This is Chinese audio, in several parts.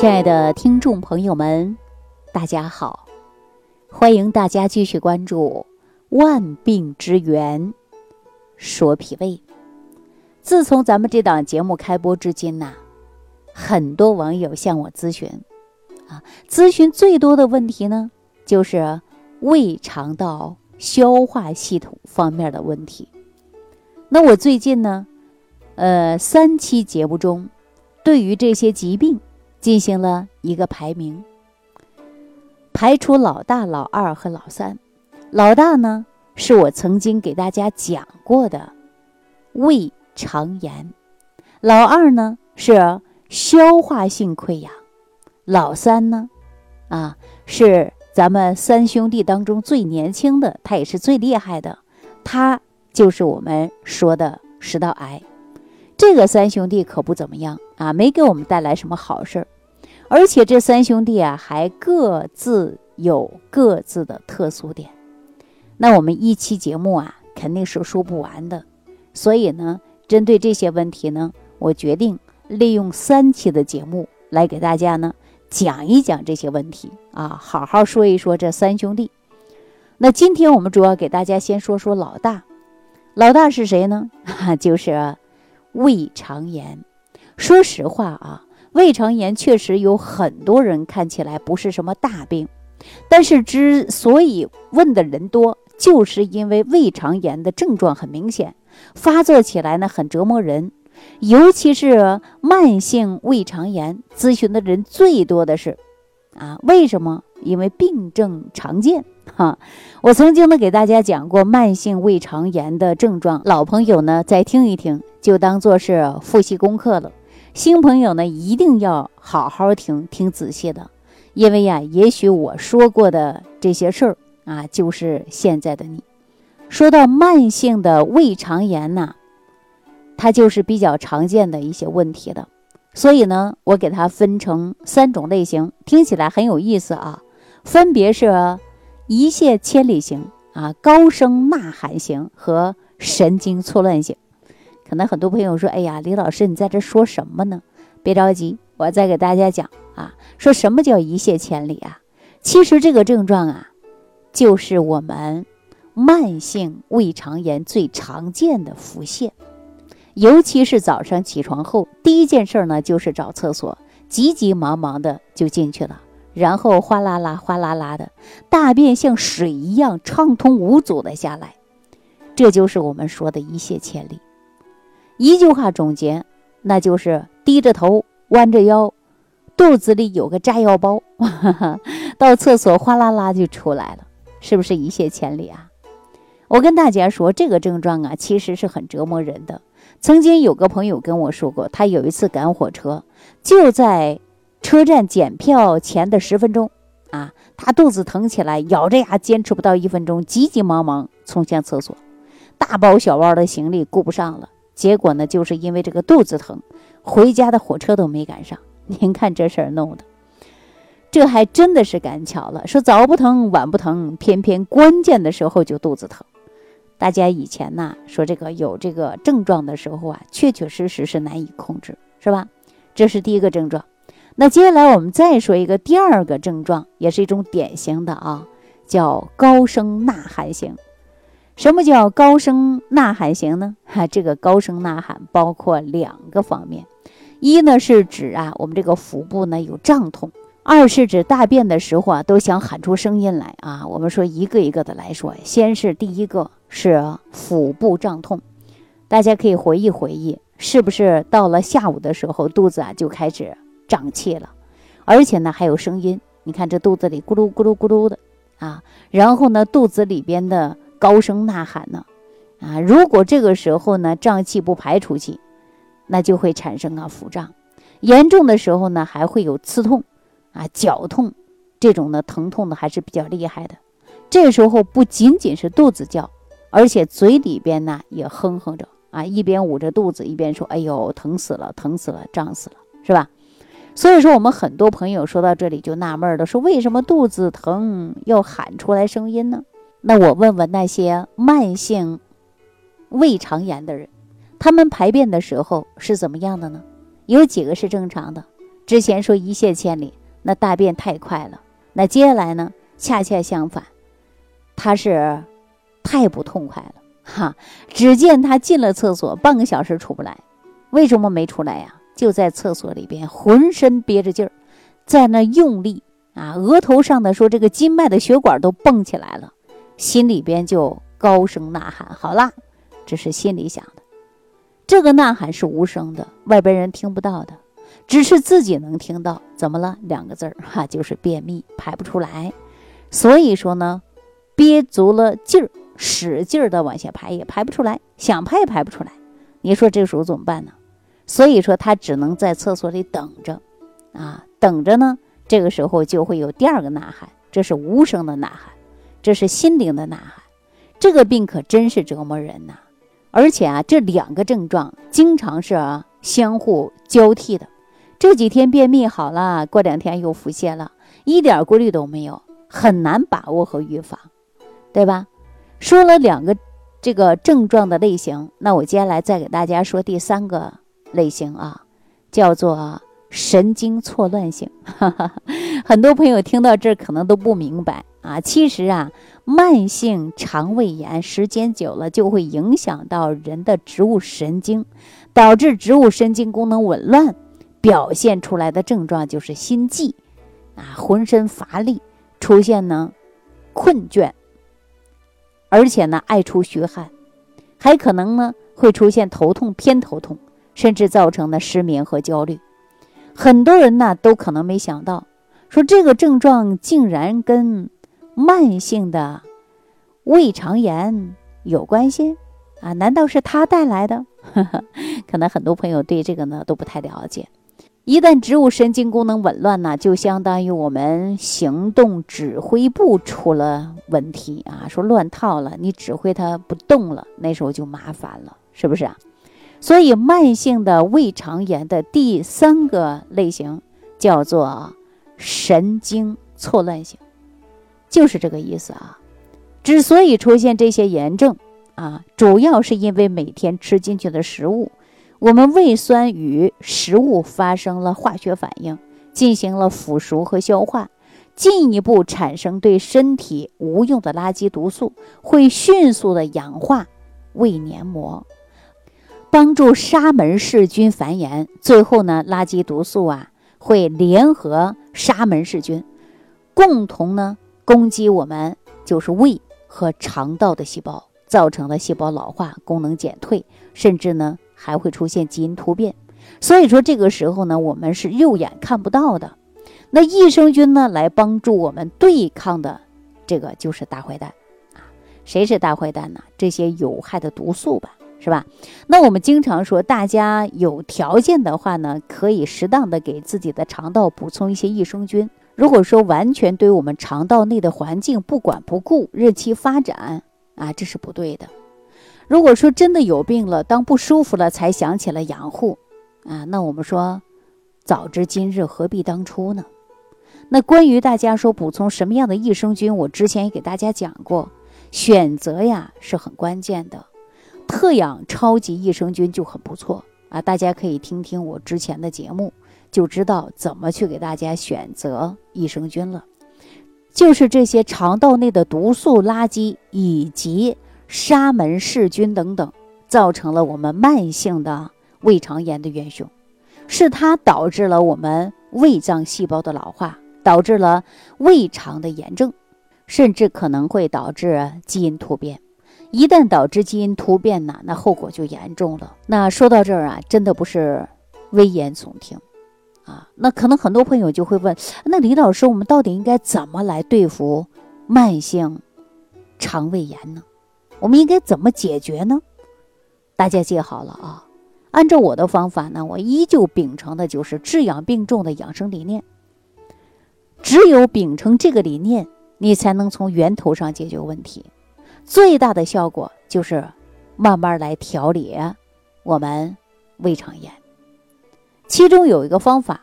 亲爱的听众朋友们，大家好！欢迎大家继续关注《万病之源说脾胃》。自从咱们这档节目开播至今呐，很多网友向我咨询，啊，咨询最多的问题呢，就是胃肠道消化系统方面的问题。那我最近呢，呃，三期节目中，对于这些疾病。进行了一个排名，排除老大、老二和老三。老大呢，是我曾经给大家讲过的胃肠炎；老二呢是消化性溃疡；老三呢，啊是咱们三兄弟当中最年轻的，他也是最厉害的，他就是我们说的食道癌。这个三兄弟可不怎么样啊，没给我们带来什么好事儿，而且这三兄弟啊还各自有各自的特殊点。那我们一期节目啊肯定是说不完的，所以呢，针对这些问题呢，我决定利用三期的节目来给大家呢讲一讲这些问题啊，好好说一说这三兄弟。那今天我们主要给大家先说说老大，老大是谁呢？就是。胃肠炎，说实话啊，胃肠炎确实有很多人看起来不是什么大病，但是之所以问的人多，就是因为胃肠炎的症状很明显，发作起来呢很折磨人，尤其是慢性胃肠炎，咨询的人最多的是，啊，为什么？因为病症常见。哈，我曾经呢给大家讲过慢性胃肠炎的症状，老朋友呢再听一听，就当做是复习功课了。新朋友呢一定要好好听听仔细的，因为呀，也许我说过的这些事儿啊，就是现在的你。说到慢性的胃肠炎呐，它就是比较常见的一些问题的，所以呢，我给它分成三种类型，听起来很有意思啊，分别是。一泻千里型啊，高声呐喊型和神经错乱型，可能很多朋友说：“哎呀，李老师，你在这说什么呢？”别着急，我再给大家讲啊，说什么叫一泻千里啊？其实这个症状啊，就是我们慢性胃肠炎最常见的腹泻，尤其是早上起床后，第一件事呢就是找厕所，急急忙忙的就进去了。然后哗啦啦、哗啦啦的，大便像水一样畅通无阻的下来，这就是我们说的一泻千里。一句话总结，那就是低着头、弯着腰，肚子里有个炸药包，到厕所哗啦啦就出来了，是不是一泻千里啊？我跟大家说，这个症状啊，其实是很折磨人的。曾经有个朋友跟我说过，他有一次赶火车，就在。车站检票前的十分钟，啊，他肚子疼起来，咬着牙坚持不到一分钟，急急忙忙冲向厕所，大包小包的行李顾不上了。结果呢，就是因为这个肚子疼，回家的火车都没赶上。您看这事儿弄的，这还真的是赶巧了。说早不疼晚不疼，偏偏关键的时候就肚子疼。大家以前呢说这个有这个症状的时候啊，确确实实是难以控制，是吧？这是第一个症状。那接下来我们再说一个第二个症状，也是一种典型的啊，叫高声呐喊型。什么叫高声呐喊型呢？哈，这个高声呐喊包括两个方面，一呢是指啊我们这个腹部呢有胀痛，二是指大便的时候啊都想喊出声音来啊。我们说一个一个的来说，先是第一个是腹部胀痛，大家可以回忆回忆，是不是到了下午的时候肚子啊就开始。胀气了，而且呢还有声音，你看这肚子里咕噜咕噜咕噜的啊，然后呢肚子里边的高声呐喊呢，啊，如果这个时候呢胀气不排出去，那就会产生啊腹胀，严重的时候呢还会有刺痛，啊绞痛，这种呢疼痛的还是比较厉害的。这时候不仅仅是肚子叫，而且嘴里边呢也哼哼着啊，一边捂着肚子一边说：“哎呦，疼死了，疼死了，胀死了，是吧？”所以说，我们很多朋友说到这里就纳闷了，说为什么肚子疼要喊出来声音呢？那我问问那些慢性胃肠炎的人，他们排便的时候是怎么样的呢？有几个是正常的？之前说一泻千里，那大便太快了。那接下来呢，恰恰相反，他是太不痛快了哈。只见他进了厕所，半个小时出不来，为什么没出来呀？就在厕所里边，浑身憋着劲儿，在那用力啊，额头上的说这个经脉的血管都蹦起来了，心里边就高声呐喊：“好啦，这是心里想的。这个呐喊是无声的，外边人听不到的。”只是自己能听到，怎么了？两个字儿哈，就是便秘，排不出来。所以说呢，憋足了劲儿，使劲儿的往下排也排不出来，想排也排不出来。你说这时候怎么办呢？所以说他只能在厕所里等着，啊，等着呢。这个时候就会有第二个呐喊，这是无声的呐喊，这是心灵的呐喊。这个病可真是折磨人呐！而且啊，这两个症状经常是相互交替的。这几天便秘好了，过两天又腹泻了，一点规律都没有，很难把握和预防，对吧？说了两个这个症状的类型，那我接下来再给大家说第三个类型啊，叫做神经错乱性。很多朋友听到这儿可能都不明白啊，其实啊，慢性肠胃炎时间久了就会影响到人的植物神经，导致植物神经功能紊乱。表现出来的症状就是心悸，啊，浑身乏力，出现呢困倦，而且呢爱出虚汗，还可能呢会出现头痛、偏头痛，甚至造成的失眠和焦虑。很多人呢都可能没想到，说这个症状竟然跟慢性的胃肠炎有关系啊？难道是他带来的？可能很多朋友对这个呢都不太了解。一旦植物神经功能紊乱呢，就相当于我们行动指挥部出了问题啊，说乱套了，你指挥它不动了，那时候就麻烦了，是不是啊？所以慢性的胃肠炎的第三个类型叫做神经错乱性，就是这个意思啊。之所以出现这些炎症啊，主要是因为每天吃进去的食物。我们胃酸与食物发生了化学反应，进行了腐熟和消化，进一步产生对身体无用的垃圾毒素，会迅速的氧化胃黏膜，帮助沙门氏菌繁衍。最后呢，垃圾毒素啊会联合沙门氏菌，共同呢攻击我们就是胃和肠道的细胞，造成了细胞老化、功能减退，甚至呢。还会出现基因突变，所以说这个时候呢，我们是肉眼看不到的。那益生菌呢，来帮助我们对抗的，这个就是大坏蛋啊。谁是大坏蛋呢？这些有害的毒素吧，是吧？那我们经常说，大家有条件的话呢，可以适当的给自己的肠道补充一些益生菌。如果说完全对我们肠道内的环境不管不顾，任其发展啊，这是不对的。如果说真的有病了，当不舒服了才想起了养护，啊，那我们说，早知今日何必当初呢？那关于大家说补充什么样的益生菌，我之前也给大家讲过，选择呀是很关键的。特养超级益生菌就很不错啊，大家可以听听我之前的节目，就知道怎么去给大家选择益生菌了。就是这些肠道内的毒素垃圾以及。沙门氏菌等等，造成了我们慢性的胃肠炎的元凶，是它导致了我们胃脏细胞的老化，导致了胃肠的炎症，甚至可能会导致基因突变。一旦导致基因突变呢，那后果就严重了。那说到这儿啊，真的不是危言耸听啊。那可能很多朋友就会问，那李老师，我们到底应该怎么来对付慢性肠胃炎呢？我们应该怎么解决呢？大家记好了啊！按照我的方法呢，我依旧秉承的就是治养病重的养生理念。只有秉承这个理念，你才能从源头上解决问题。最大的效果就是慢慢来调理我们胃肠炎。其中有一个方法，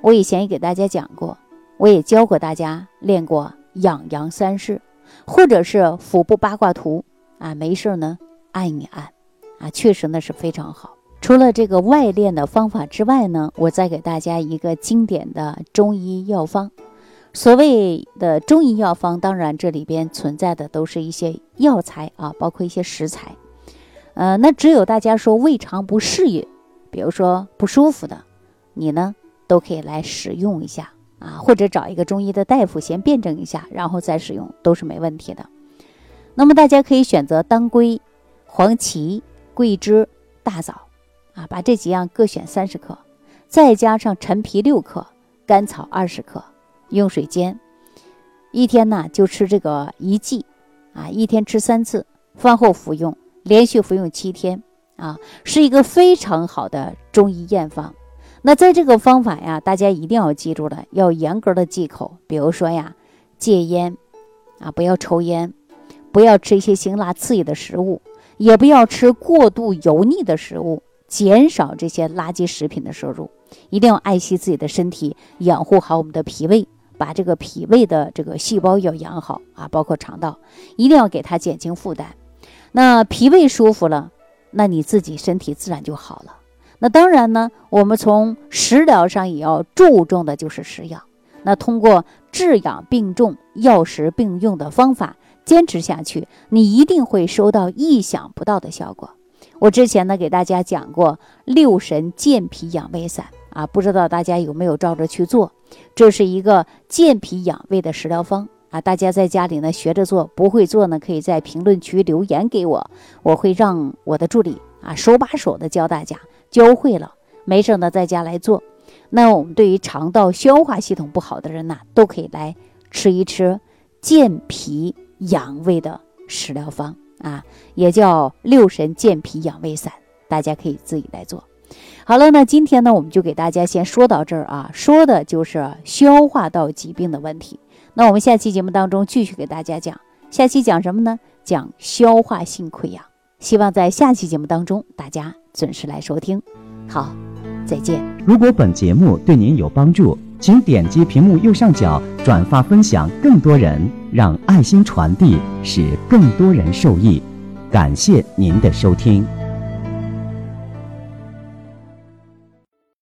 我以前也给大家讲过，我也教过大家练过养阳三式，或者是腹部八卦图。啊，没事呢，按一按，啊，确实呢是非常好。除了这个外练的方法之外呢，我再给大家一个经典的中医药方。所谓的中医药方，当然这里边存在的都是一些药材啊，包括一些食材。呃，那只有大家说胃肠不适应，比如说不舒服的，你呢都可以来使用一下啊，或者找一个中医的大夫先辩证一下，然后再使用都是没问题的。那么大家可以选择当归、黄芪、桂枝、大枣啊，把这几样各选三十克，再加上陈皮六克、甘草二十克。用水煎，一天呢就吃这个一剂，啊，一天吃三次，饭后服用，连续服用七天，啊，是一个非常好的中医验方。那在这个方法呀，大家一定要记住了，要严格的忌口。比如说呀，戒烟，啊，不要抽烟，不要吃一些辛辣刺激的食物，也不要吃过度油腻的食物，减少这些垃圾食品的摄入，一定要爱惜自己的身体，养护好我们的脾胃。把这个脾胃的这个细胞要养好啊，包括肠道，一定要给它减轻负担。那脾胃舒服了，那你自己身体自然就好了。那当然呢，我们从食疗上也要注重的就是食养。那通过治养并重、药食并用的方法，坚持下去，你一定会收到意想不到的效果。我之前呢给大家讲过六神健脾养胃散。啊，不知道大家有没有照着去做？这是一个健脾养胃的食疗方啊！大家在家里呢学着做，不会做呢，可以在评论区留言给我，我会让我的助理啊手把手的教大家，教会了没事呢在家来做。那我们对于肠道消化系统不好的人呢，都可以来吃一吃健脾养胃的食疗方啊，也叫六神健脾养胃散，大家可以自己来做。好了，那今天呢，我们就给大家先说到这儿啊，说的就是消化道疾病的问题。那我们下期节目当中继续给大家讲，下期讲什么呢？讲消化性溃疡。希望在下期节目当中大家准时来收听。好，再见。如果本节目对您有帮助，请点击屏幕右上角转发分享，更多人让爱心传递，使更多人受益。感谢您的收听。